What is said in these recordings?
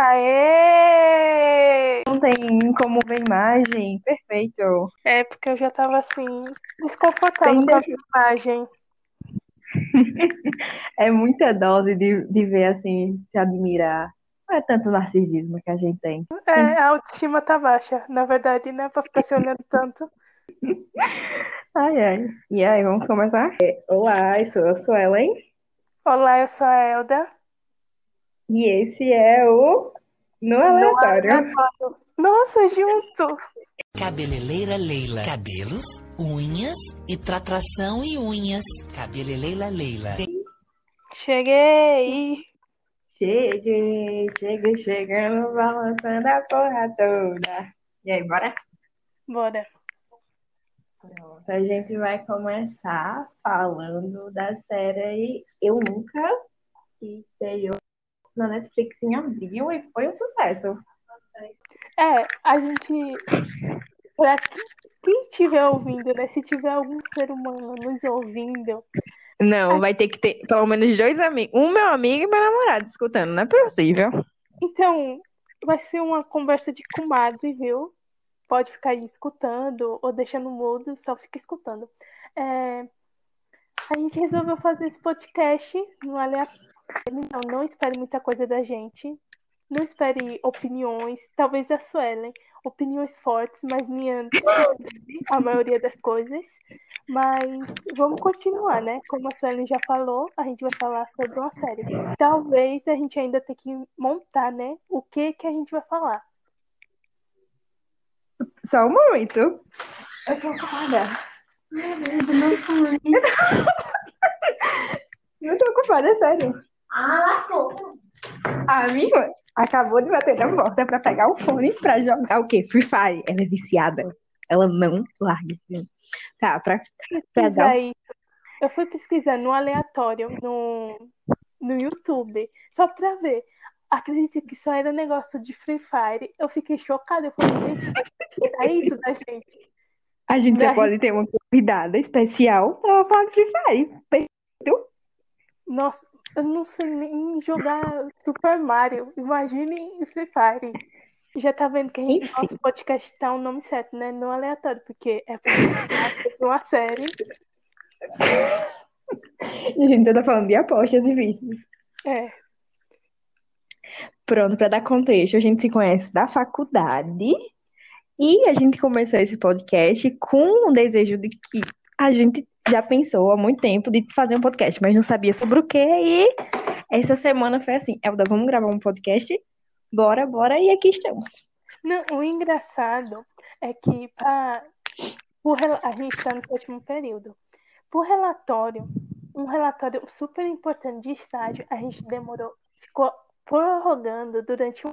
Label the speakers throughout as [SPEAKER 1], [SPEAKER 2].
[SPEAKER 1] Aê!
[SPEAKER 2] Não tem como ver imagem. Perfeito.
[SPEAKER 1] É, porque eu já tava assim, desconfortável com a imagem.
[SPEAKER 2] É muita dose de, de ver assim, se admirar. Não é tanto narcisismo que a gente tem.
[SPEAKER 1] É, a autoestima tá baixa. Na verdade, né? Pra ficar se olhando tanto.
[SPEAKER 2] Ai, ai. E aí, vamos começar? É, Olá, eu sou a Suelen.
[SPEAKER 1] Olá, eu sou a Elda.
[SPEAKER 2] E esse é o No Aleatório.
[SPEAKER 1] Nossa, junto!
[SPEAKER 3] Cabeleireira Leila. Cabelos, unhas e tratração e unhas. Cabeleireira Leila.
[SPEAKER 1] Cheguei!
[SPEAKER 2] Cheguei, cheguei, chegando, balançando a porra toda. E aí, bora?
[SPEAKER 1] Bora.
[SPEAKER 2] Pronto, a gente vai começar falando da série Eu Nunca, que estreou na Netflix em abril e foi um sucesso.
[SPEAKER 1] É, a gente. Pra quem- quem estiver ouvindo, né? Se tiver algum ser humano nos ouvindo,
[SPEAKER 2] Não, vai ter que ter pelo menos dois amigos, um meu amigo e meu namorado escutando, não é possível.
[SPEAKER 1] então vai ser uma conversa de comadre, viu? Pode ficar aí escutando ou deixando mudo, só fica escutando. É, a gente resolveu fazer esse podcast no aleatório. Então, não espere muita coisa da gente. Não espere opiniões, talvez da Suelen, opiniões fortes, mas minha a maioria das coisas. Mas vamos continuar, né? Como a Suelen já falou, a gente vai falar sobre uma série. Talvez a gente ainda tenha que montar, né? O que que a gente vai falar.
[SPEAKER 2] Só um momento. Eu tô ocupada. Não tô ocupada, sério.
[SPEAKER 4] Ah, lascou.
[SPEAKER 2] A minha irmã acabou de bater na porta pra pegar o fone pra jogar o quê? Free Fire. Ela é viciada. Ela não larga. assim. Tá, pra, pra dar
[SPEAKER 1] isso. Eu fui pesquisar no aleatório, no, no YouTube, só pra ver. Acredite que só era negócio de Free Fire. Eu fiquei chocada. Eu falei, gente, é isso da gente.
[SPEAKER 2] A gente já pode ter uma convidada especial pra falar de Free Fire.
[SPEAKER 1] Nossa, eu não sei nem jogar Super Mario. Imagine Free Fire. Já tá vendo que a gente,
[SPEAKER 2] Enfim.
[SPEAKER 1] nosso podcast tá o nome certo, né? No aleatório, porque é uma série.
[SPEAKER 2] E a gente tá falando de apostas e vícios.
[SPEAKER 1] É,
[SPEAKER 2] Pronto, pra dar contexto, a gente se conhece da faculdade e a gente começou esse podcast com o desejo de que a gente já pensou há muito tempo de fazer um podcast, mas não sabia sobre o quê. E essa semana foi assim: Elda, vamos gravar um podcast? Bora, bora, e aqui estamos.
[SPEAKER 1] Não, o engraçado é que pra, por a gente está no sétimo período. Por relatório, um relatório super importante de estágio, a gente demorou, ficou prorrogando durante um.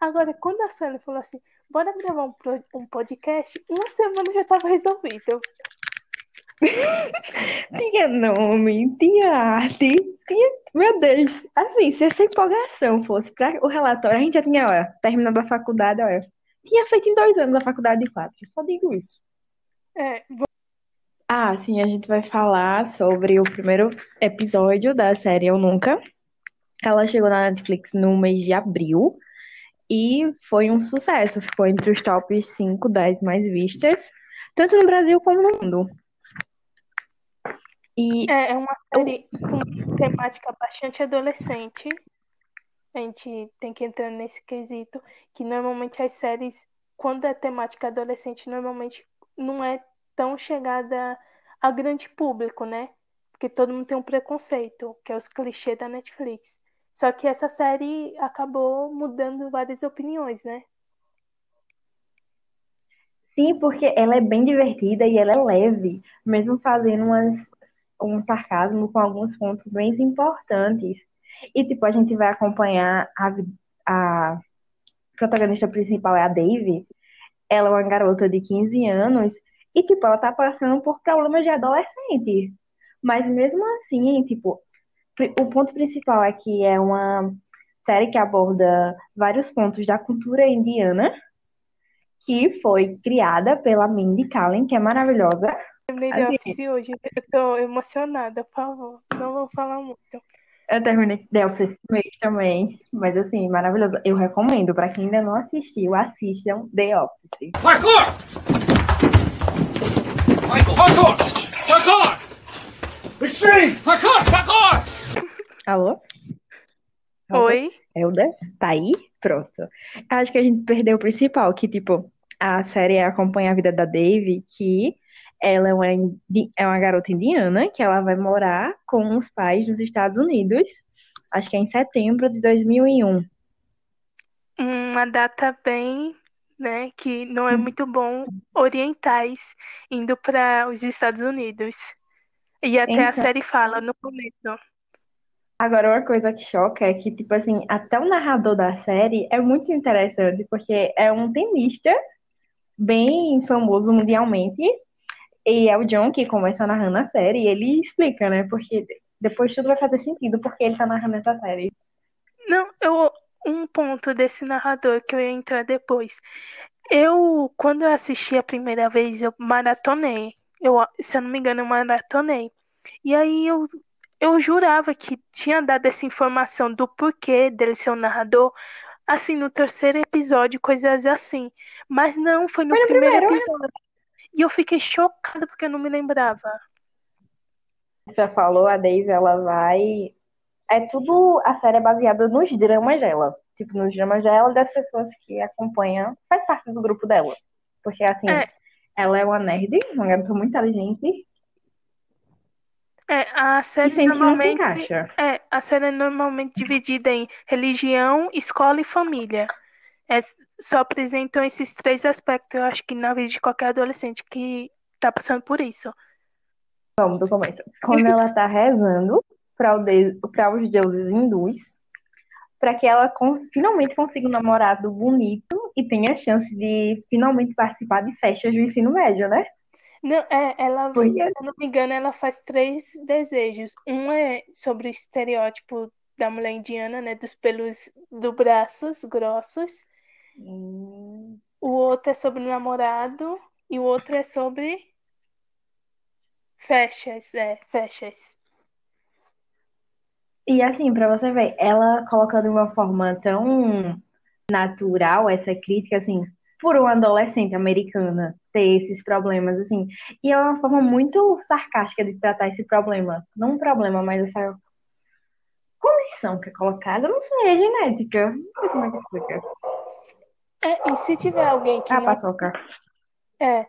[SPEAKER 1] Agora, quando a Sally falou assim, bora gravar um, um podcast, uma semana já estava resolvido.
[SPEAKER 2] Tinha nome, tinha arte, tinha. Meu Deus, assim, se essa empolgação fosse para o relatório, a gente já tinha, olha, terminado a faculdade, olha. Tinha feito em dois anos a faculdade de quatro, só digo isso.
[SPEAKER 1] É,
[SPEAKER 2] Ah, sim, a gente vai falar sobre o primeiro episódio da série Eu Nunca. Ela chegou na Netflix no mês de abril e foi um sucesso. Ficou entre os tops 5, 10 mais vistas, tanto no Brasil como no mundo. E
[SPEAKER 1] É, é uma série com temática bastante adolescente. A gente tem que entrar nesse quesito, que normalmente as séries, quando é temática adolescente, normalmente não é tão chegada a grande público, né? Porque todo mundo tem um preconceito, que é os clichês da Netflix. Só que essa série acabou mudando várias opiniões, né?
[SPEAKER 2] sim, porque ela é bem divertida e ela é leve, mesmo fazendo umas, um sarcasmo com alguns pontos bem importantes. E, tipo, a gente vai acompanhar a, a protagonista principal é a Dave. Ela é uma garota de 15 anos e, tipo, ela tá passando por problemas de adolescente. Mas mesmo assim, tipo, o ponto principal é que é uma série que aborda vários pontos da cultura indiana, que foi criada pela Mindy Kaling, que é maravilhosa.
[SPEAKER 1] Terminei The
[SPEAKER 2] Assim.
[SPEAKER 1] Office hoje, eu tô emocionada, por favor, não vou falar muito.
[SPEAKER 2] Eu terminei The Office esse mês também. Mas assim, maravilhoso. Eu recomendo. Pra quem ainda não assistiu, assistam The Office.
[SPEAKER 5] Parkour! Michael! Parkour! Parkour! Extreme! Parkour!
[SPEAKER 2] Alô?
[SPEAKER 1] Oi?
[SPEAKER 2] Elda? Tá aí? Pronto. Acho que a gente perdeu o principal, que, tipo, a série acompanha a vida da Dave, que ela é uma, é uma garota indiana, que ela vai morar com os pais nos Estados Unidos, acho que é em setembro de 2001.
[SPEAKER 1] Uma data bem, né, que não é muito bom orientais indo para os Estados Unidos. E até a
[SPEAKER 2] Então.
[SPEAKER 1] série fala no começo.
[SPEAKER 2] Agora, uma coisa que choca é que, tipo assim, até o narrador da série é muito interessante, porque é um tenista bem famoso mundialmente, e é o John que começa narrando a série, e ele explica, né? Porque depois tudo vai fazer sentido porque ele tá narrando essa série.
[SPEAKER 1] Não, eu um ponto desse narrador que eu ia entrar depois. Eu, quando eu assisti a primeira vez, eu maratonei. Eu, se eu não me engano, eu maratonei. E aí eu, eu jurava que tinha dado essa informação do porquê dele ser um narrador, assim, no terceiro episódio, coisas assim. Mas não, foi no
[SPEAKER 2] Foi no
[SPEAKER 1] primeiro
[SPEAKER 2] primeiro.
[SPEAKER 1] episódio. E eu fiquei chocada porque eu não me lembrava.
[SPEAKER 2] Você já falou, a Dave, ela vai. É tudo. A série é baseada nos dramas dela. Tipo, nos dramas dela e das pessoas que acompanham, faz parte do grupo dela. Porque, assim,
[SPEAKER 1] É.
[SPEAKER 2] ela é uma nerd, uma garota muito inteligente,
[SPEAKER 1] É, a série normalmente.
[SPEAKER 2] encaixa.
[SPEAKER 1] É, a série é normalmente dividida em religião, escola e família. É, só apresentam esses três aspectos, eu acho que na vida de qualquer adolescente que tá passando por isso.
[SPEAKER 2] Vamos do começo. Quando ela tá rezando para os deuses hindus, para que ela cons- finalmente consiga um namorado bonito e tenha a chance de finalmente participar de festas do ensino médio, né?
[SPEAKER 1] Não, é, ela,
[SPEAKER 2] Porque
[SPEAKER 1] se eu não me engano, ela faz três desejos. Um é sobre o estereótipo da mulher indiana, né, dos pelos do braços grossos.
[SPEAKER 2] Hum,
[SPEAKER 1] O outro é sobre namorado e o outro é sobre festas, é, festas.
[SPEAKER 2] E assim, pra você ver, ela colocando de uma forma tão natural essa crítica, assim, por uma adolescente americana ter esses problemas, assim. E é uma forma muito sarcástica de tratar esse problema. Não um problema, mas essa condição que é colocada, não sei, é genética. Não sei como é que explica.
[SPEAKER 1] É, e se tiver alguém que
[SPEAKER 2] Ah,
[SPEAKER 1] não
[SPEAKER 2] paçoca.
[SPEAKER 1] É,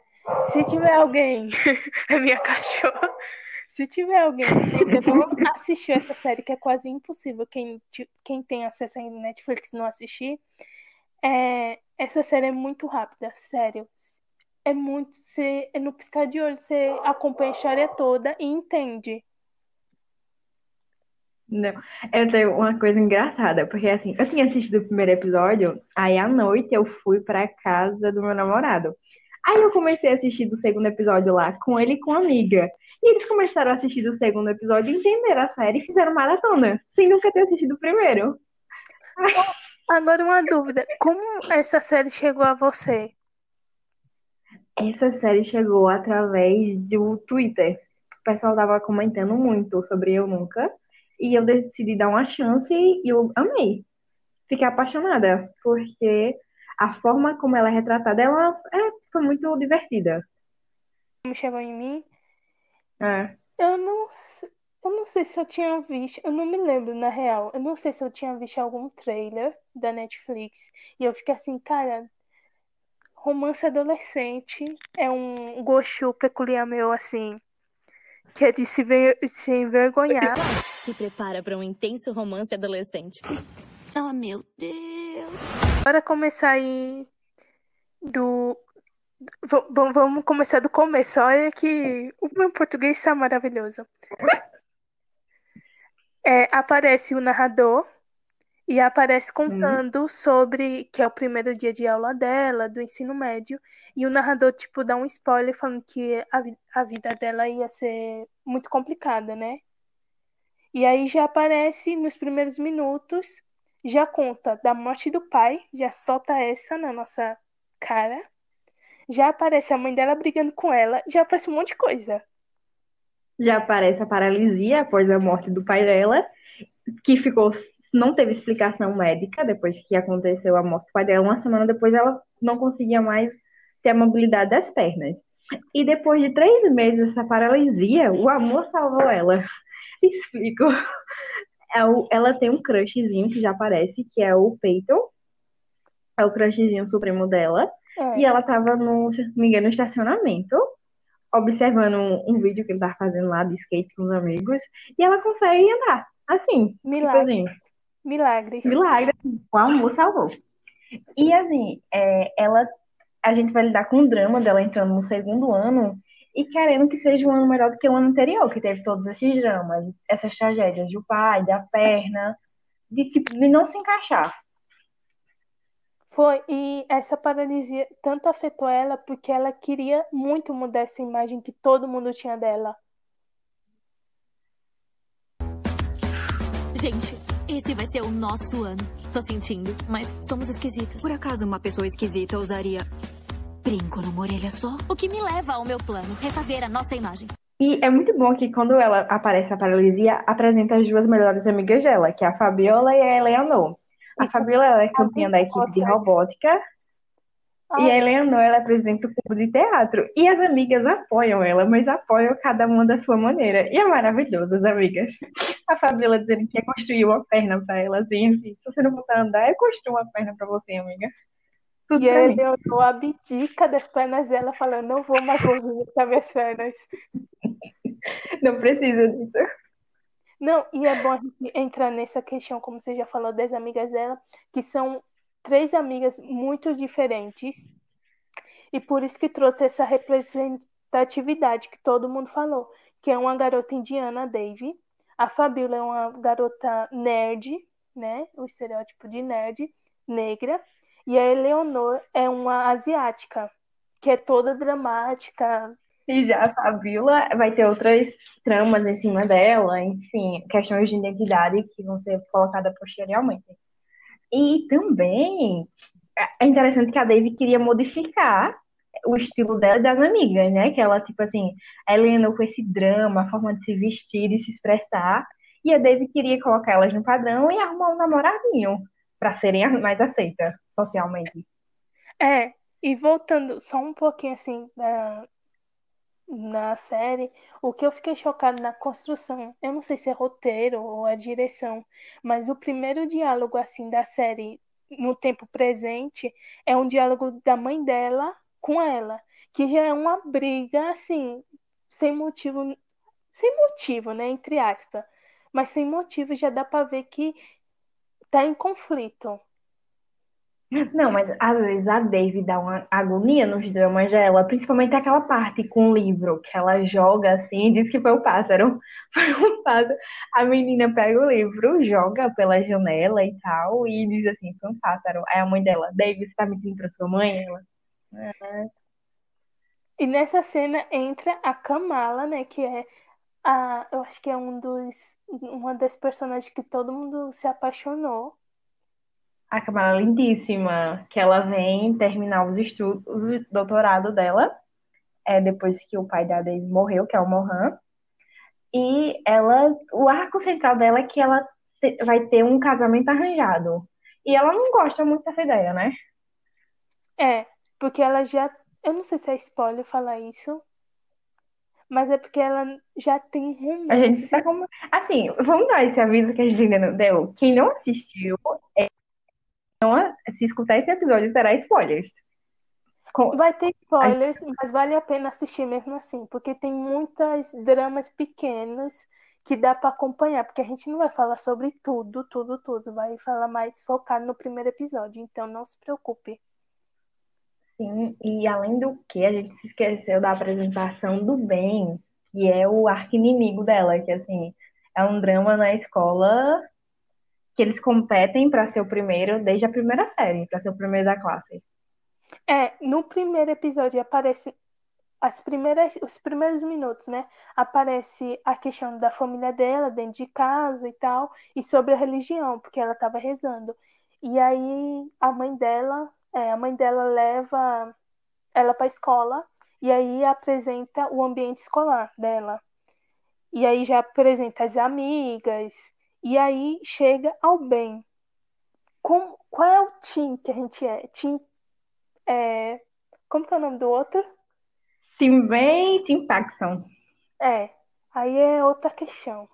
[SPEAKER 1] se tiver alguém, é minha cachorra, se tiver alguém que ainda não assistiu essa série, que é quase impossível quem, quem tem acesso à Netflix não assistir, é, essa série é muito rápida, sério. É muito, você, é no piscar de olho, você acompanha a história toda e entende.
[SPEAKER 2] Não, eu tenho uma coisa engraçada, porque assim, eu tinha assistido o primeiro episódio, aí à noite eu fui pra casa do meu namorado. Aí eu comecei a assistir do segundo episódio lá com ele e com a amiga. E eles começaram a assistir do segundo episódio, entenderam a série e fizeram maratona, sem nunca ter assistido o primeiro.
[SPEAKER 1] Agora uma dúvida, como essa série chegou a você?
[SPEAKER 2] Essa série chegou através do Twitter. O pessoal tava comentando muito sobre Eu Nunca. E eu decidi dar uma chance e eu amei. Fiquei apaixonada, porque a forma como ela é retratada, ela é, foi muito divertida.
[SPEAKER 1] Como chegou em mim?
[SPEAKER 2] É.
[SPEAKER 1] Eu não, eu não sei se eu tinha visto, eu não me lembro na real. Eu não sei se eu tinha visto algum trailer da Netflix e eu fiquei assim, cara, romance adolescente é um gosto peculiar meu assim, que é de se ver, se envergonhar.
[SPEAKER 6] Se prepara para um intenso romance adolescente.
[SPEAKER 7] Oh, meu Deus.
[SPEAKER 1] Para começar aí do v- v- vamos começar do começo. Olha que o meu português está maravilhoso. É, aparece o narrador e aparece contando sobre que é o primeiro dia de aula dela, do ensino médio, e o narrador, tipo, dá um spoiler falando que a, vi- a vida dela ia ser muito complicada, né? E aí já aparece nos primeiros minutos, já conta da morte do pai, já solta essa na nossa cara. Já aparece a mãe dela brigando com ela, já aparece um monte de coisa.
[SPEAKER 2] Já aparece a paralisia após a morte do pai dela. que ficou, não teve explicação médica depois que aconteceu a morte do pai dela. Uma semana depois ela não conseguia mais ter a mobilidade das pernas. E depois de três meses dessa paralisia, o amor salvou ela. Explico. É o- Ela tem um crushzinho que já aparece, que é o Peyton. É o crushzinho supremo dela.
[SPEAKER 1] É.
[SPEAKER 2] E ela tava no, se não me engano, no estacionamento, observando um, um vídeo que ele tava fazendo lá de skate com os amigos. E ela consegue andar. Assim, tipo
[SPEAKER 1] Milagre.
[SPEAKER 2] assim,
[SPEAKER 1] Milagres.
[SPEAKER 2] milagre, o amor salvou. E assim, é, ela, a gente vai lidar com o drama dela entrando no segundo ano e querendo que seja um ano melhor do que o ano anterior, que teve todos esses dramas, essas tragédias do pai, da perna, de, tipo, de não se encaixar.
[SPEAKER 1] Foi, e essa paralisia tanto afetou ela porque ela queria muito mudar essa imagem que todo mundo tinha dela.
[SPEAKER 7] Gente, esse vai ser o nosso ano. Tô sentindo, mas somos esquisitas. Por acaso uma pessoa esquisita usaria brinco numa orelha só? O que me leva ao meu plano, refazer a nossa imagem.
[SPEAKER 2] E é muito bom que quando ela aparece a paralisia, apresenta as duas melhores amigas dela, que é a Fabiola e a Eleanor. A Fabiola ela é campeã da equipe de robótica e a Eleanor ela apresenta o clube de teatro. E as amigas apoiam ela, mas apoiam cada uma da sua maneira. E é maravilhoso, as amigas. A Fabiola dizendo que ia construir uma perna pra ela, assim, assim, se você não voltar a andar, eu construo uma perna pra você, amiga. Tudo
[SPEAKER 1] E
[SPEAKER 2] pra
[SPEAKER 1] a
[SPEAKER 2] mim.
[SPEAKER 1] Eleonor abdica das pernas dela, falando: Não vou mais movimentar minhas pernas.
[SPEAKER 2] Não precisa disso.
[SPEAKER 1] Não, e é bom a gente entrar nessa questão, como você já falou, das amigas dela, que são três amigas muito diferentes, e por isso que trouxe essa representatividade que todo mundo falou, que é uma garota indiana, Dave, a Fabiola é uma garota nerd, né, o estereótipo de nerd, negra, e a Eleonor é uma asiática, que é toda dramática,
[SPEAKER 2] E já a Fabiola vai ter outras tramas em cima dela, enfim, questões de identidade que vão ser colocadas posteriormente. E também é interessante que a Dave queria modificar o estilo dela e das amigas, né? Que ela, tipo assim, a Helena com esse drama, a forma de se vestir, de se expressar, e a Dave queria colocar elas no padrão e arrumar um namoradinho para serem mais aceitas socialmente.
[SPEAKER 1] É, e voltando só um pouquinho assim da, na série, o que eu fiquei chocado na construção, eu não sei se é roteiro ou a direção, mas o primeiro diálogo assim da série no tempo presente é um diálogo da mãe dela com ela, que já é uma briga assim, sem motivo, sem motivo, né, entre aspas, mas sem motivo já dá pra ver que tá em conflito.
[SPEAKER 2] Não, mas às vezes a Dave dá uma agonia nos dramas dela, principalmente aquela parte com o livro, que ela joga assim e diz que foi o pássaro. Foi um pássaro. A menina pega o livro, joga pela janela e tal, e diz assim, foi um pássaro. Aí a mãe dela, Dave, você tá mentindo pra sua mãe? Ela,
[SPEAKER 1] E nessa cena entra a Kamala, né? Que é a, eu acho que é um dos, uma das personagens que todo mundo se apaixonou.
[SPEAKER 2] A Kamala lindíssima, que ela vem terminar os estudos, o doutorado dela, é, depois que o pai da Dave morreu, que é o Mohan. E ela, o arco central dela é que ela te- vai ter um casamento arranjado. E ela não gosta muito dessa ideia, né?
[SPEAKER 1] É, porque ela já, eu não sei se é spoiler falar isso, mas é porque ela já tem
[SPEAKER 2] A gente
[SPEAKER 1] romance.
[SPEAKER 2] tá como. Assim, vamos dar esse aviso que a gente ainda não deu. Quem não assistiu, é, a- se escutar esse episódio, terá spoilers. Com-
[SPEAKER 1] Vai ter spoilers, mas vale a pena assistir mesmo assim, porque tem muitas dramas pequenos que dá pra acompanhar, porque a gente não vai falar sobre tudo, tudo, tudo, vai falar mais focado no primeiro episódio, então não se preocupe.
[SPEAKER 2] Sim, e além do que, a gente se esqueceu da apresentação do Ben, que é o arqui-inimigo dela, que assim, é um drama na escola que eles competem para ser o primeiro desde a primeira série, para ser o primeiro da classe.
[SPEAKER 1] É, no primeiro episódio aparece as primeiras, os primeiros minutos, né? Aparece a questão da família dela dentro de casa e tal, e sobre a religião, porque ela estava rezando. E aí a mãe dela, é, a mãe dela leva ela para a escola e aí apresenta o ambiente escolar dela. E aí já apresenta as amigas E aí chega ao bem. Com, qual é o Tim que a gente é? Tim é, como que é o nome do outro?
[SPEAKER 2] Tim bem, Tim Paxson.
[SPEAKER 1] É, aí é outra questão.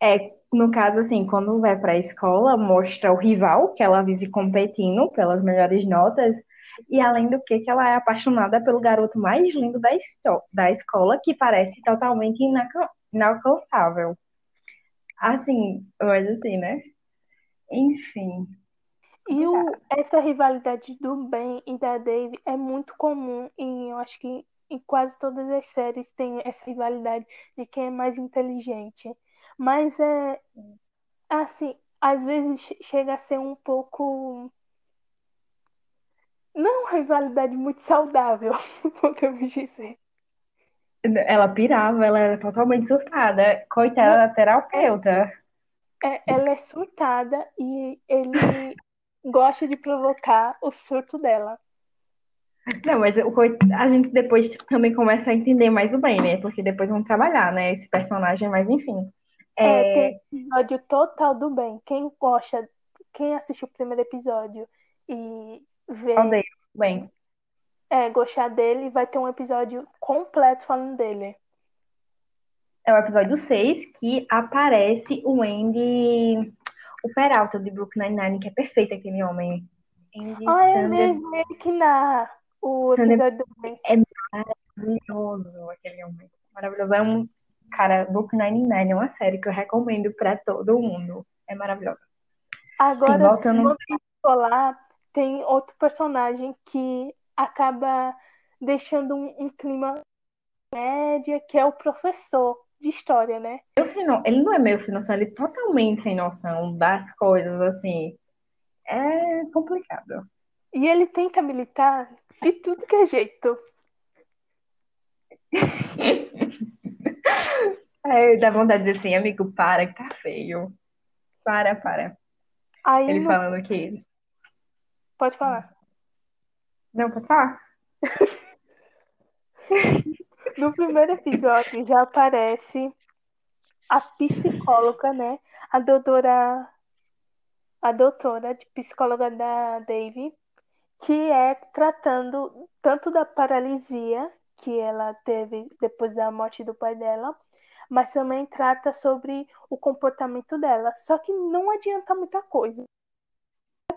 [SPEAKER 2] É, no caso, assim, quando vai pra escola, mostra o rival, que ela vive competindo pelas melhores notas, e além do que, que ela é apaixonada pelo garoto mais lindo da, da escola, que parece totalmente inalcançável. Assim, mas assim, né? Enfim.
[SPEAKER 1] E o, essa rivalidade do Ben e da Dave é muito comum e eu acho que em quase todas as séries tem essa rivalidade de quem é mais inteligente. Mas é assim, às vezes chega a ser um pouco não uma rivalidade muito saudável, podemos dizer.
[SPEAKER 2] Ela pirava, ela era totalmente surtada. Coitada da terapeuta.
[SPEAKER 1] É, ela é surtada e ele gosta de provocar o surto dela.
[SPEAKER 2] Não, mas o, a gente depois também começa a entender mais o bem, né? Porque depois vão trabalhar, né? Esse personagem, mas enfim.
[SPEAKER 1] É, é tem episódio total do bem. Quem gosta, quem assistiu o primeiro episódio e vê.
[SPEAKER 2] Odeio, bem.
[SPEAKER 1] É, gostar dele, vai ter um episódio completo falando dele.
[SPEAKER 2] É o episódio 6 que aparece o Andy, o Peralta de Brooklyn Nine-Nine, que é perfeito aquele homem.
[SPEAKER 1] Andy ah, é mesmo, ele que na o episódio do.
[SPEAKER 2] É maravilhoso aquele homem. Maravilhoso. É um Cara, Book 99 é uma série que eu recomendo pra todo mundo. É maravilhosa.
[SPEAKER 1] Agora, Sim, voltando... falar, tem outro personagem que acaba deixando um, um clima média, que é o professor de história, né?
[SPEAKER 2] Eu sei não, ele não é meio sem noção, ele é totalmente sem noção das coisas, assim. É complicado.
[SPEAKER 1] E ele tenta militar de tudo que é jeito.
[SPEAKER 2] É, dá vontade de dizer assim, amigo, para que tá feio. Para, para.
[SPEAKER 1] Aí
[SPEAKER 2] ele no... falando que.
[SPEAKER 1] Pode falar.
[SPEAKER 2] Não, pode falar.
[SPEAKER 1] no primeiro episódio já aparece a psicóloga, né? A doutora. A doutora de psicóloga da Dave, que é tratando tanto da paralisia que ela teve depois da morte do pai dela, mas também trata sobre o comportamento dela. Só que não adianta muita coisa.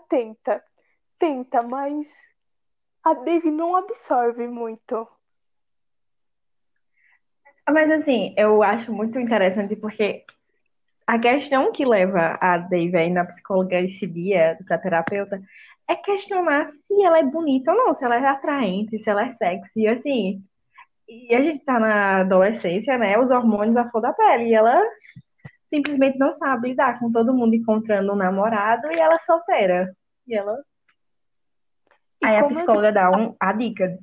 [SPEAKER 1] Tenta, tenta, mas a Dave não absorve muito.
[SPEAKER 2] Mas assim, eu acho muito interessante porque a questão que leva a Dave aí na psicóloga esse dia, pra terapeuta, é questionar se ela é bonita ou não, se ela é atraente, se ela é sexy, assim. E a gente tá na adolescência, né? Os hormônios à flor da pele. E ela simplesmente não sabe lidar com todo mundo encontrando um namorado e ela é solteira. E ela. Aí a psicóloga dá um, a dica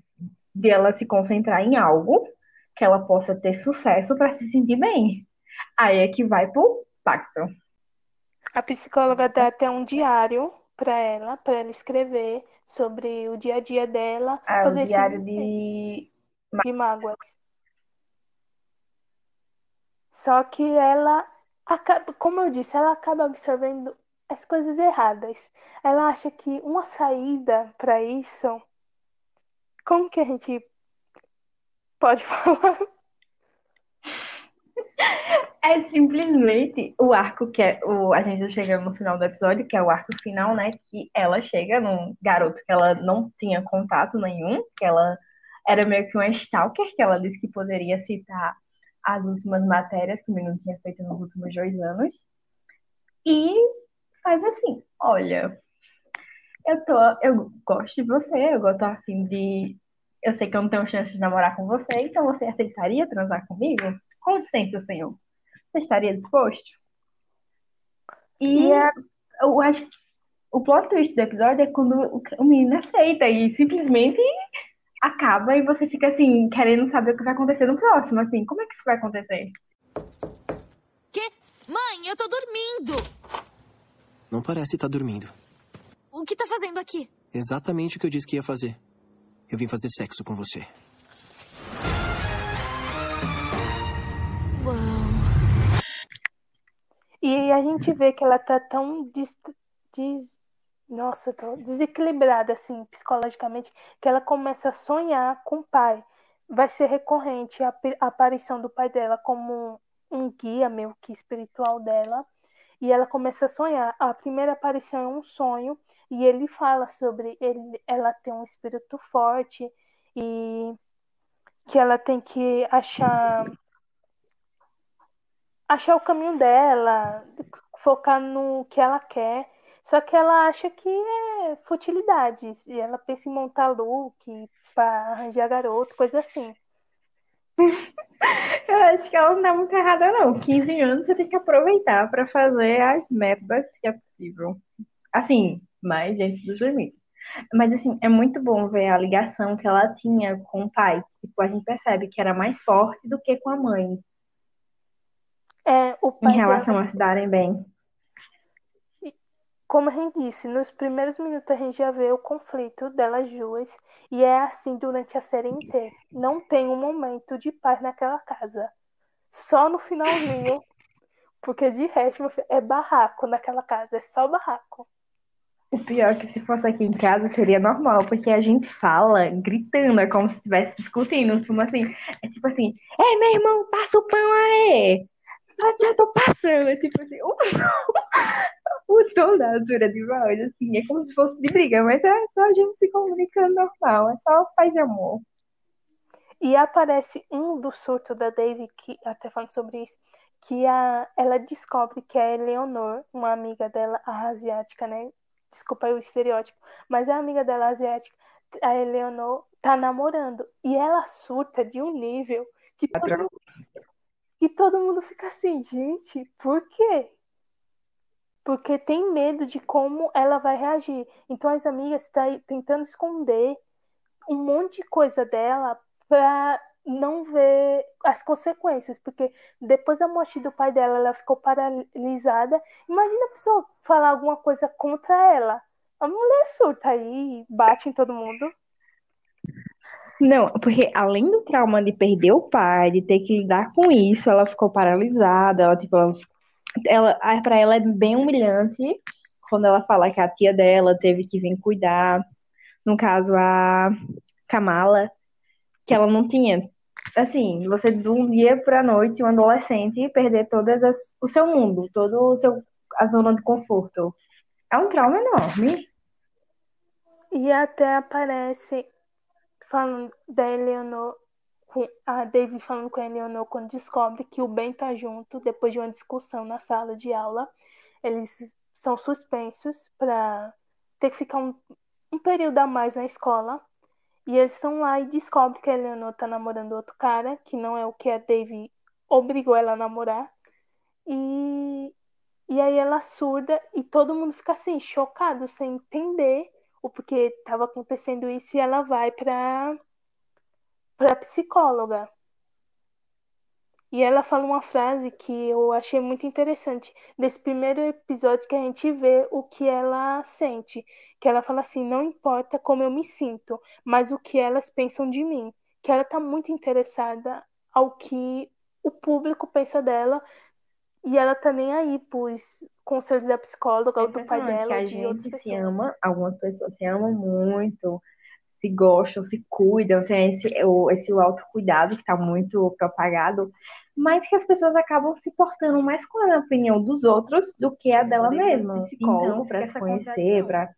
[SPEAKER 2] de ela se concentrar em algo que ela possa ter sucesso para se sentir bem. Aí é que vai pro pacto.
[SPEAKER 1] A psicóloga dá até um diário para ela, para ela escrever sobre o dia a dia dela.
[SPEAKER 2] Ah, o diário de
[SPEAKER 1] de mágoas. Só que ela acaba, como eu disse, ela acaba absorvendo as coisas erradas. Ela acha que uma saída para isso. Como que a gente pode falar?
[SPEAKER 2] É simplesmente o arco que é o a gente chega no final do episódio, que é o arco final, né? Que ela chega num garoto que ela não tinha contato nenhum, que ela era meio que uma stalker, que ela disse que poderia citar as últimas matérias que o menino tinha feito nos últimos dois anos. E faz assim, olha, eu tô, eu gosto de você, eu tô afim de. Eu sei que eu não tenho chance de namorar com você, então você aceitaria transar comigo? Com licença, senhor. Você estaria disposto? E é, eu acho que o plot twist do episódio é quando o menino aceita e simplesmente acaba e você fica assim, querendo saber o que vai acontecer no próximo, assim, como é que isso vai acontecer?
[SPEAKER 7] Que? Mãe, eu tô dormindo!
[SPEAKER 8] Não parece estar tá dormindo.
[SPEAKER 7] O que tá fazendo aqui?
[SPEAKER 8] Exatamente o que eu disse que ia fazer. Eu vim fazer sexo com você.
[SPEAKER 7] Uau.
[SPEAKER 1] E a gente vê que ela tá tão des, des, nossa, tão desequilibrada assim psicologicamente que ela começa a sonhar com o pai. Vai ser recorrente a, a aparição do pai dela como um guia meio que espiritual dela. E ela começa a sonhar. A primeira aparição é um sonho e ele fala sobre ele, ela ter um espírito forte e que ela tem que achar achar o caminho dela, focar no que ela quer. Só que ela acha que é futilidades. E ela pensa em montar look para arranjar garoto, coisa assim.
[SPEAKER 2] Eu acho que ela não tá muito errada, não. 15 anos você tem que aproveitar pra fazer as merdas que é possível. Assim, mais dentro dos limites. Mas, assim, é muito bom ver a ligação que ela tinha com o pai. Tipo, a gente percebe que era mais forte do que com a mãe,
[SPEAKER 1] É, o
[SPEAKER 2] em
[SPEAKER 1] pai
[SPEAKER 2] relação
[SPEAKER 1] dela,
[SPEAKER 2] a se darem bem.
[SPEAKER 1] Como a gente disse, nos primeiros minutos a gente já vê o conflito delas duas. E é assim durante a série inteira. Não tem um momento de paz naquela casa. Só no finalzinho. Porque de resto é barraco naquela casa. É só barraco.
[SPEAKER 2] O pior é que se fosse aqui em casa seria normal, porque a gente fala gritando, é como se estivesse discutindo, fundo assim. É tipo assim, ei, meu irmão, passa o pão aí! Tô passando. É tipo assim, o, o tom da altura de voz, assim, é como se fosse de briga, mas é só a gente se comunicando normal, é só paz e amor.
[SPEAKER 1] E aparece um do surto da Dave, que até falando sobre isso, que a, ela descobre que a Eleonor, uma amiga dela, a asiática, né? Desculpa o estereótipo, mas a amiga dela asiática, a Eleonor, tá namorando. E ela surta de um nível que todo, que todo mundo fica assim, gente, por quê? Porque tem medo de como ela vai reagir. Então as amigas estão tentando esconder um monte de coisa dela pra não ver as consequências, porque depois da morte do pai dela, ela ficou paralisada. Imagina a pessoa falar alguma coisa contra ela. A mulher surta aí e bate em todo mundo.
[SPEAKER 2] Não, porque além do trauma de perder o pai, de ter que lidar com isso, ela ficou paralisada, ela, tipo, ela, ela, pra ela é bem humilhante quando ela fala que a tia dela teve que vir cuidar, no caso a Kamala, que ela não tinha. Assim, você de um dia pra noite, um adolescente, perder todas as, o seu mundo, todo o seu, a zona de conforto. É um trauma enorme.
[SPEAKER 1] E até aparece falando da Eleanor, a Dave falando com a Eleanor quando descobre que o Ben tá junto, depois de uma discussão na sala de aula. Eles são suspensos para ter que ficar um, um período a mais na escola. E eles estão lá e descobrem que a Eleanor tá namorando outro cara, que não é o que a Dave obrigou ela a namorar. E, e aí ela surda e todo mundo fica assim, chocado, sem entender o porquê estava acontecendo isso. E ela vai pra, pra psicóloga. E ela fala uma frase que eu achei muito interessante. Desse primeiro episódio que a gente vê o que ela sente. Que ela fala assim: não importa como eu me sinto, mas o que elas pensam de mim. Que ela tá muito interessada ao que o público pensa dela. E ela tá nem aí pros conselhos da psicóloga, ou do pai dela,
[SPEAKER 2] que a
[SPEAKER 1] de
[SPEAKER 2] gente se
[SPEAKER 1] pessoas.
[SPEAKER 2] ama, algumas pessoas se amam muito, se gostam, se cuidam, tem esse, esse autocuidado que está muito propagado, mas que as pessoas acabam se portando mais com a opinião dos outros do que a dela mesma.
[SPEAKER 9] psicólogo
[SPEAKER 2] Então, para
[SPEAKER 9] se conhecer,
[SPEAKER 2] para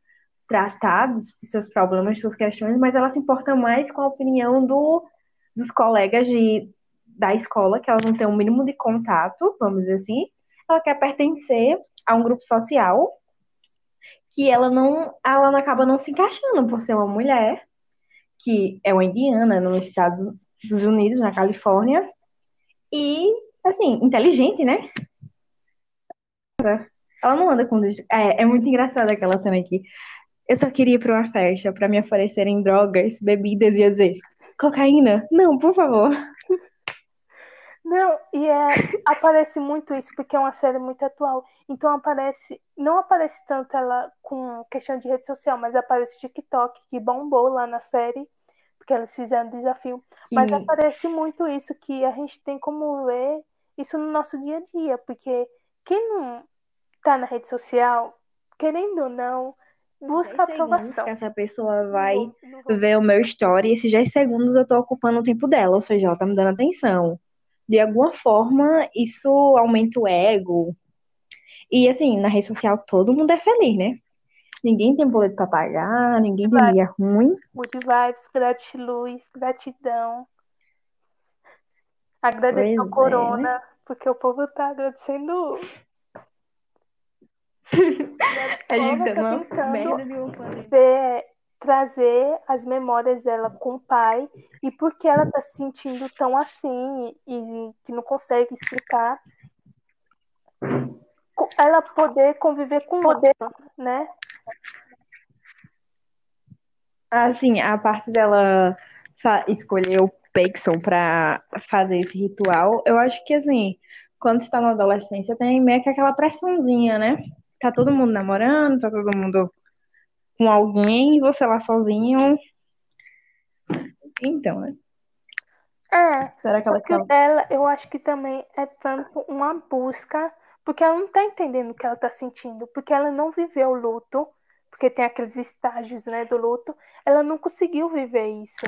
[SPEAKER 2] tratar dos seus problemas, suas questões, mas ela se importa mais com a opinião do, dos colegas de, da escola, que ela não tem o mínimo de contato, vamos dizer assim. Ela quer pertencer a um grupo social que ela não, ela acaba não se encaixando por ser uma mulher que é uma indiana nos Estados Unidos, na Califórnia, e assim, inteligente, né? Ela não anda com é, é muito engraçada aquela cena aqui. Eu só queria ir pra uma festa pra me oferecerem drogas, bebidas e dizer, cocaína? Não, por favor.
[SPEAKER 1] Não, e é, aparece muito isso porque é uma série muito atual. Então aparece, não aparece tanto ela com questão de rede social, mas aparece TikTok que bombou lá na série, porque eles fizeram desafio. Mas
[SPEAKER 2] Sim.
[SPEAKER 1] aparece muito isso que a gente tem como ver isso no nosso dia a dia, porque quem não tá na rede social, querendo ou não, busca
[SPEAKER 2] 10 segundos
[SPEAKER 1] aprovação.
[SPEAKER 2] que essa pessoa vai
[SPEAKER 1] Não não
[SPEAKER 2] ver o meu story, esses 10 segundos eu tô ocupando o tempo dela, ou seja, ela tá me dando atenção. De alguma forma, isso aumenta o ego. E assim, na rede social todo mundo é feliz, né? Ninguém tem boleto pra pagar, ninguém tem dia ruim.
[SPEAKER 1] Good vibes, gratiluz, gratidão. Agradecer
[SPEAKER 2] Pois
[SPEAKER 1] ao
[SPEAKER 2] é,
[SPEAKER 1] Corona, porque o povo tá agradecendo.
[SPEAKER 2] A gente tá numa
[SPEAKER 1] tentando
[SPEAKER 2] merda de
[SPEAKER 1] ver, trazer as memórias dela com o pai e por que ela tá se sentindo tão assim e que não consegue explicar. Ela poder conviver com o outro, né?
[SPEAKER 2] Assim, a parte dela escolher o Pexon pra fazer esse ritual, eu acho que assim, quando você tá na adolescência, tem meio que aquela pressãozinha, né? Tá todo mundo namorando, tá todo mundo com alguém e você lá sozinho. Então, né?
[SPEAKER 1] É,
[SPEAKER 2] Será que ela
[SPEAKER 1] Porque dela, eu acho que também é tanto uma busca, porque ela não tá entendendo o que ela tá sentindo, porque ela não viveu o luto, porque tem aqueles estágios, né, do luto, ela não conseguiu viver isso.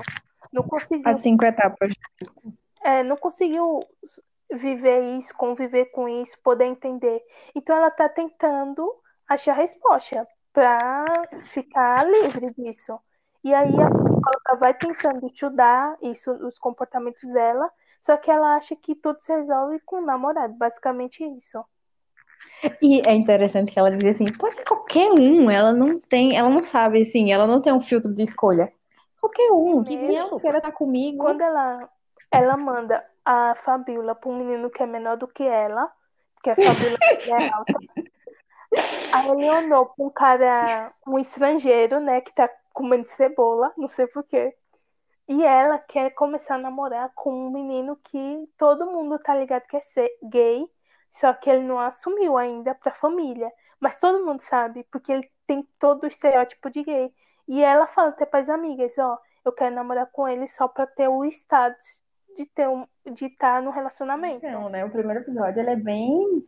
[SPEAKER 1] Não conseguiu,
[SPEAKER 2] As cinco etapas.
[SPEAKER 1] é, não conseguiu viver isso, conviver com isso, poder entender. Então ela tá tentando achar resposta para ficar livre disso. E aí a psicóloga vai tentando estudar isso, os comportamentos dela, só que ela acha que tudo se resolve com o namorado, basicamente isso.
[SPEAKER 2] E é interessante que ela dizia assim, pode ser qualquer um, ela não tem, ela não sabe, assim, ela não tem um filtro de escolha. Qualquer um, que bicho queira estar comigo.
[SPEAKER 1] Quando ela, ela manda a Fabiola para um menino que é menor do que ela, que a Fabiola é alta, a Eleonor para um cara, um estrangeiro, né, que tá comendo cebola, não sei porquê. E ela quer começar a namorar com um menino que todo mundo tá ligado que é ser gay, só que ele não assumiu ainda pra família. Mas todo mundo sabe, porque ele tem todo o estereótipo de gay. E ela fala até para as amigas, ó, eu quero namorar com ele só pra ter o status de ter um, de estar no relacionamento.
[SPEAKER 2] Não, né? O primeiro episódio ele é bem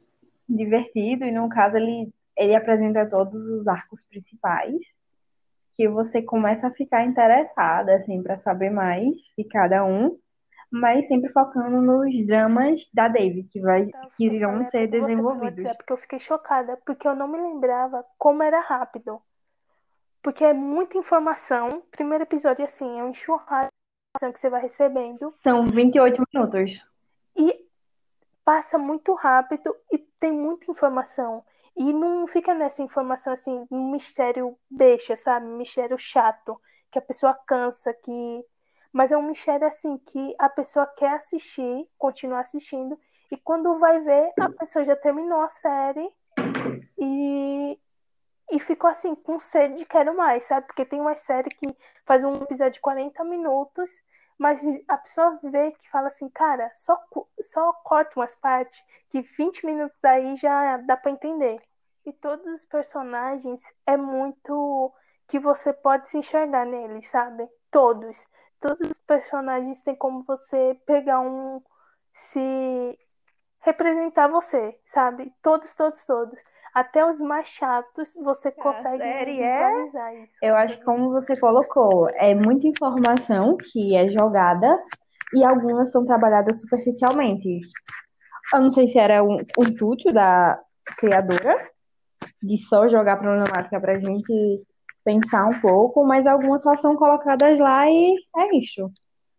[SPEAKER 2] divertido e no caso ele, ele apresenta todos os arcos principais que você começa a ficar interessada assim para saber mais de cada um, mas sempre focando nos dramas da David que vai que irão ser desenvolvidos.
[SPEAKER 1] WhatsApp, porque eu fiquei chocada, porque eu não me lembrava como era rápido. Porque é muita informação. Primeiro episódio, assim, é um informação que você vai recebendo.
[SPEAKER 2] São 28 minutos.
[SPEAKER 1] E passa muito rápido e tem muita informação. E não fica nessa informação, assim, um mistério beixa, sabe? Um mistério chato, que a pessoa cansa, que... Mas é um mistério, assim, que a pessoa quer assistir, continuar assistindo, e quando vai ver, a pessoa já terminou a série e, e ficou, assim, com sede de quero mais, sabe? Porque tem uma série que faz um episódio de 40 minutos, mas a pessoa vê que fala assim, cara, só, só corta umas partes que 20 minutos daí já dá pra entender. E todos os personagens é muito que você pode se enxergar neles, sabe? Todos. Todos os personagens tem como você pegar um. se representar você, sabe? Todos, todos, todos. Até os mais chatos você consegue
[SPEAKER 2] série é-
[SPEAKER 1] visualizar isso.
[SPEAKER 2] Eu acho que como você colocou, é muita informação que é jogada e algumas são trabalhadas superficialmente. Eu não sei se era um, um intuito da criadora de só jogar problemática pra gente pensar um pouco, mas algumas só são colocadas lá e é isso.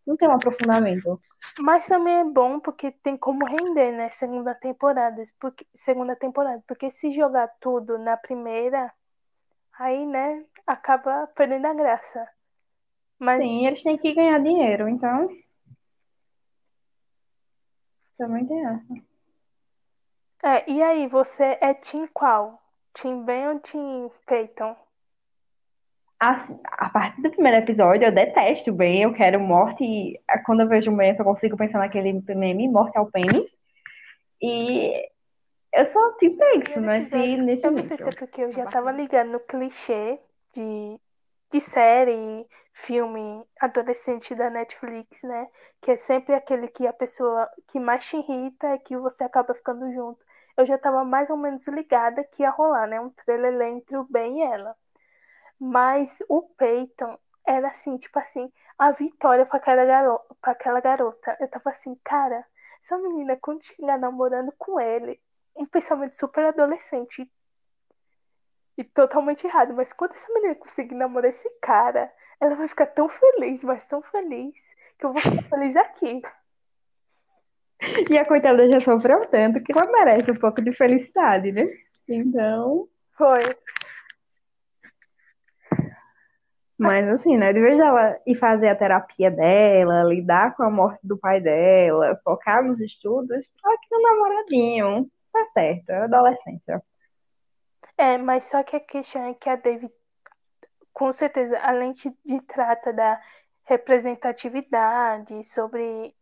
[SPEAKER 2] Não tem um aprofundamento.
[SPEAKER 1] Mas também é bom porque tem como render, né? Segunda temporada. Porque, segunda temporada. Porque se jogar tudo na primeira, aí, né, acaba perdendo a graça. Mas
[SPEAKER 2] Sim, eles têm que ganhar dinheiro, então. Também tem essa.
[SPEAKER 1] é, e aí, você é Team qual? Team Ben ou Team Peyton?
[SPEAKER 2] A, a partir do primeiro episódio, eu detesto o Ben, eu quero morte. Quando eu vejo o Ben, eu só consigo pensar naquele meme, morte ao pênis. E eu sou tipo isso,
[SPEAKER 1] Primeiro
[SPEAKER 2] nesse,
[SPEAKER 1] episódio,
[SPEAKER 2] nesse
[SPEAKER 1] eu não sei se é porque eu já tava ligando no clichê de, de série, filme adolescente da Netflix, né? Que é sempre aquele que a pessoa que mais te irrita é que você acaba ficando junto. eu já tava mais ou menos ligada que ia rolar, né? Um trailer entre o Ben e ela. Mas o Peyton era assim, tipo assim, a vitória pra aquela, garo pra aquela garota. Eu tava assim, cara, essa menina, quando chegar namorando com ele, um pensamento super adolescente e totalmente errado, mas quando essa menina conseguir namorar esse cara, ela vai ficar tão feliz, mas tão feliz, que eu vou ficar feliz aqui.
[SPEAKER 2] E a coitada já sofreu tanto que ela merece um pouco de felicidade, né? Então.
[SPEAKER 1] Foi.
[SPEAKER 2] Mas assim, né? De vez ela ir fazer a terapia dela, lidar com a morte do pai dela, focar nos estudos, só que no namoradinho. Tá certo, é adolescência.
[SPEAKER 1] É, mas só que a questão é que a David, com certeza, além de, trata da representatividade, sobre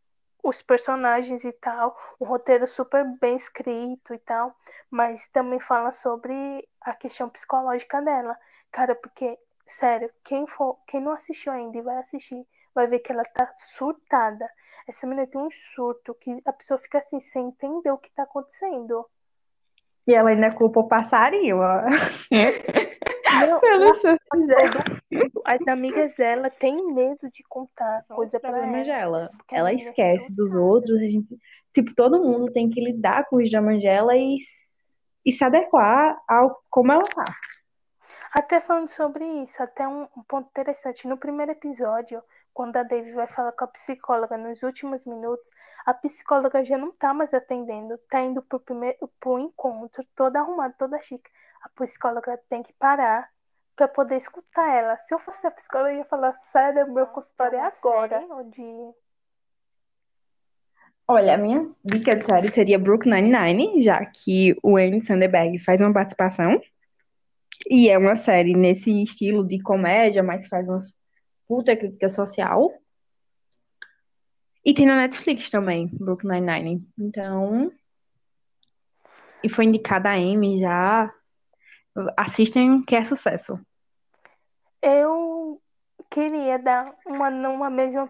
[SPEAKER 1] os personagens e tal, um roteiro super bem escrito e tal, mas também fala sobre a questão psicológica dela. Cara, porque, sério, quem for, quem não assistiu ainda e vai assistir, vai ver que ela tá surtada. Essa menina tem um surto que a pessoa fica assim, sem entender o que tá acontecendo.
[SPEAKER 2] E ela ainda culpa o passarinho, ó.
[SPEAKER 1] Não,
[SPEAKER 2] surto
[SPEAKER 1] as amigas dela têm medo de contar coisa pra
[SPEAKER 2] problema
[SPEAKER 1] ela.
[SPEAKER 2] Ela
[SPEAKER 1] é
[SPEAKER 2] esquece dos outros, a gente, tipo, todo mundo tem que lidar com os dramas dela e, e se adequar ao como ela tá.
[SPEAKER 1] Até falando sobre isso, até um, um ponto interessante. No primeiro episódio, quando a David vai falar com a psicóloga nos últimos minutos, a psicóloga já não tá mais atendendo, tá indo pro primeiro pro encontro, toda arrumada, toda chique. A psicóloga tem que parar pra poder escutar ela. Se eu fosse a psicóloga, eu ia falar, sério, meu consultório agora. Onde...
[SPEAKER 2] Olha, a minha dica de série seria Brook Nine-Nine, já que o Andy Samberg faz uma participação. E é uma série nesse estilo de comédia, mas faz umas puta crítica social. E tem na Netflix também, Brook Nine-Nine. Então. E foi indicada a Emmy já. Assistem que é sucesso.
[SPEAKER 1] Eu queria dar uma numa mesma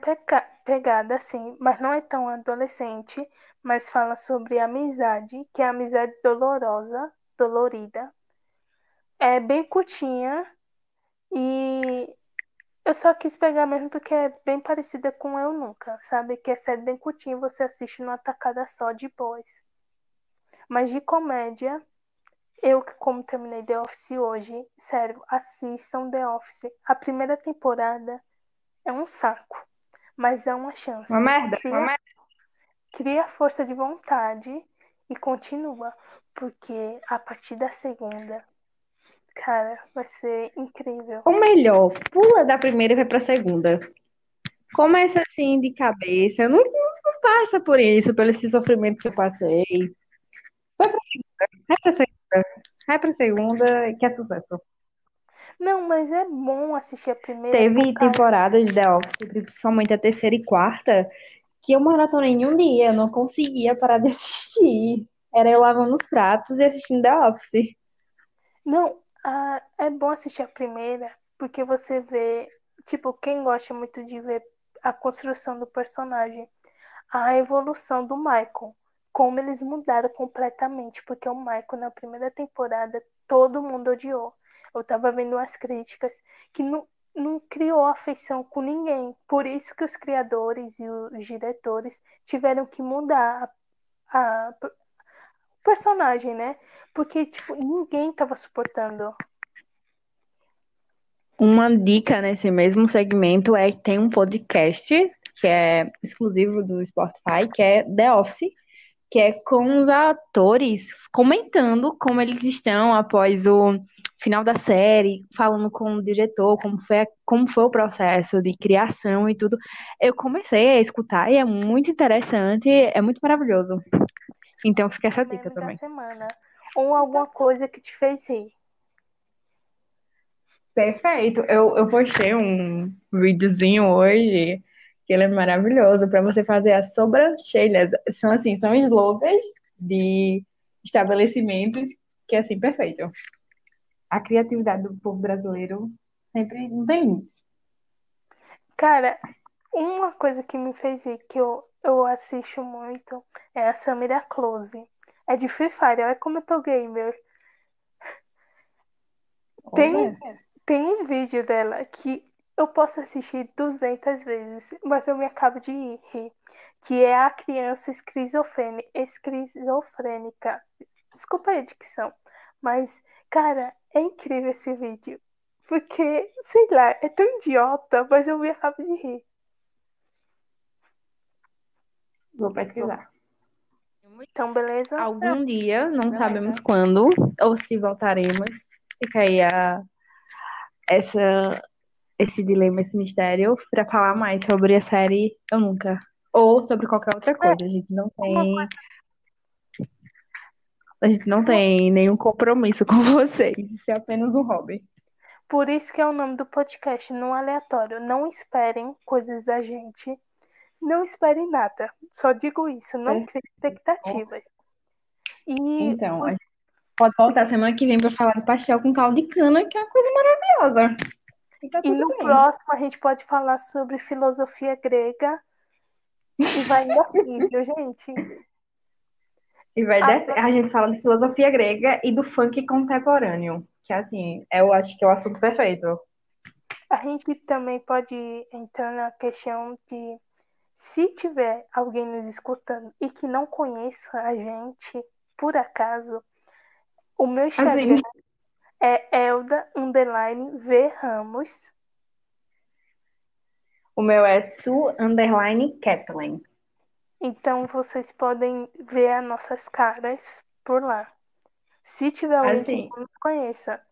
[SPEAKER 1] pegada, assim, mas não é tão adolescente, mas fala sobre amizade, que é amizade dolorosa, dolorida. É bem curtinha e eu só quis pegar mesmo porque é bem parecida com Eu Nunca, sabe? Que é série bem curtinha e você assiste numa tacada só de boas. Mas de comédia, eu que como terminei The Office hoje, sério, assistam The Office. A primeira temporada é um saco, mas é uma chance.
[SPEAKER 2] Uma merda,
[SPEAKER 1] Cria,
[SPEAKER 2] uma merda.
[SPEAKER 1] cria força de vontade e continua, porque a partir da segunda, cara, vai ser incrível.
[SPEAKER 2] Ou melhor, pula da primeira e vai pra segunda. Começa assim de cabeça. Não, não passa por isso, pelo esse sofrimento que eu passei. Vai pra segunda, vai pra segunda, vai pra segunda, que é sucesso.
[SPEAKER 1] Não, mas é bom assistir a primeira
[SPEAKER 2] Teve
[SPEAKER 1] por causa-
[SPEAKER 2] temporada de The Office, principalmente a terceira e quarta, que eu maratonei em um dia, eu não conseguia parar de assistir. Era eu lavando os pratos e assistindo The Office.
[SPEAKER 1] Não, ah, é bom assistir a primeira, porque você vê, tipo, quem gosta muito de ver a construção do personagem, a evolução do Michael, como eles mudaram completamente, porque o Michael na primeira temporada todo mundo odiou. Eu tava vendo as críticas que não, não criou afeição com ninguém. Por isso que os criadores e os diretores tiveram que mudar a, a- personagem, né? Porque, tipo, ninguém tava suportando.
[SPEAKER 2] Uma dica nesse mesmo segmento é que tem um podcast que é exclusivo do Spotify, que é The Office, que é com os atores comentando como eles estão após o final da série, falando com o diretor, como foi, como foi o processo de criação e tudo. Eu comecei a escutar e é muito interessante, é muito maravilhoso. Então fica essa dica também.
[SPEAKER 1] semana. Ou alguma coisa que te fez rir.
[SPEAKER 2] Perfeito. Eu, eu postei um videozinho hoje que ele é maravilhoso para você fazer as sobrancelhas. São assim, são slogans de estabelecimentos que é assim, perfeito. A criatividade do povo brasileiro sempre não tem limites.
[SPEAKER 1] Cara, uma coisa que me fez rir, que eu, eu assisto muito, é a Samira Close. É de Free Fire, olha como eu tô gamer. Tem,
[SPEAKER 10] Olha.
[SPEAKER 1] tem um vídeo dela que eu posso assistir 200 vezes, mas eu me acabo de rir. Que é a criança esquizofrênica. Desculpa a dicção, mas, cara, é incrível esse vídeo. Porque, sei lá, é tão idiota, mas eu me acabo de rir.
[SPEAKER 10] Vou pesquisar.
[SPEAKER 1] Então, beleza?
[SPEAKER 2] Algum dia, não sabemos quando, ou se voltaremos. Fica aí a, essa, esse dilema, esse mistério, para falar mais sobre a série Eu Nunca. Ou sobre qualquer outra coisa. A gente não tem. A gente não tem nenhum compromisso com vocês. Isso é apenas um hobby.
[SPEAKER 1] Por isso que é o nome do podcast, não aleatório. Não esperem coisas da gente. Não esperem nada. Só digo isso, não criem expectativas. E
[SPEAKER 2] Então, a gente pode voltar semana que vem para falar de pastel com caldo de cana, que é uma coisa maravilhosa. E tá
[SPEAKER 1] E no
[SPEAKER 2] bem.
[SPEAKER 1] próximo a gente pode falar sobre filosofia grega. E vai assim, viu, gente?
[SPEAKER 2] E vai descer. A gente fala de filosofia grega e do funk contemporâneo, que assim, eu acho que é o assunto perfeito.
[SPEAKER 1] A gente também pode entrar na questão de se tiver alguém nos escutando e que não conheça a gente, por acaso, o meu Instagram é Elda underline V Ramos.
[SPEAKER 2] o meu é Su Underline Kathleen.
[SPEAKER 1] Então vocês podem ver as nossas caras por lá. Se tiver alguém que
[SPEAKER 2] Assim.
[SPEAKER 1] não nos conheça,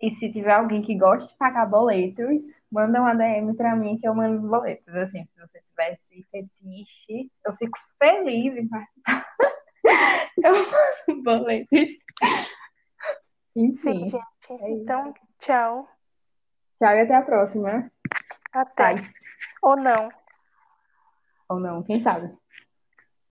[SPEAKER 2] E se tiver alguém que gosta de pagar boletos, manda uma DM pra mim que eu mando os boletos. Assim, se você tivesse fetiche, eu fico feliz em participar. Eu mando boletos.
[SPEAKER 1] sim,
[SPEAKER 2] Enfim,
[SPEAKER 1] gente.
[SPEAKER 2] é.
[SPEAKER 1] Então, tchau.
[SPEAKER 2] Tchau e até a próxima.
[SPEAKER 1] Até.
[SPEAKER 2] Paz.
[SPEAKER 1] Ou não.
[SPEAKER 2] Ou não, quem sabe?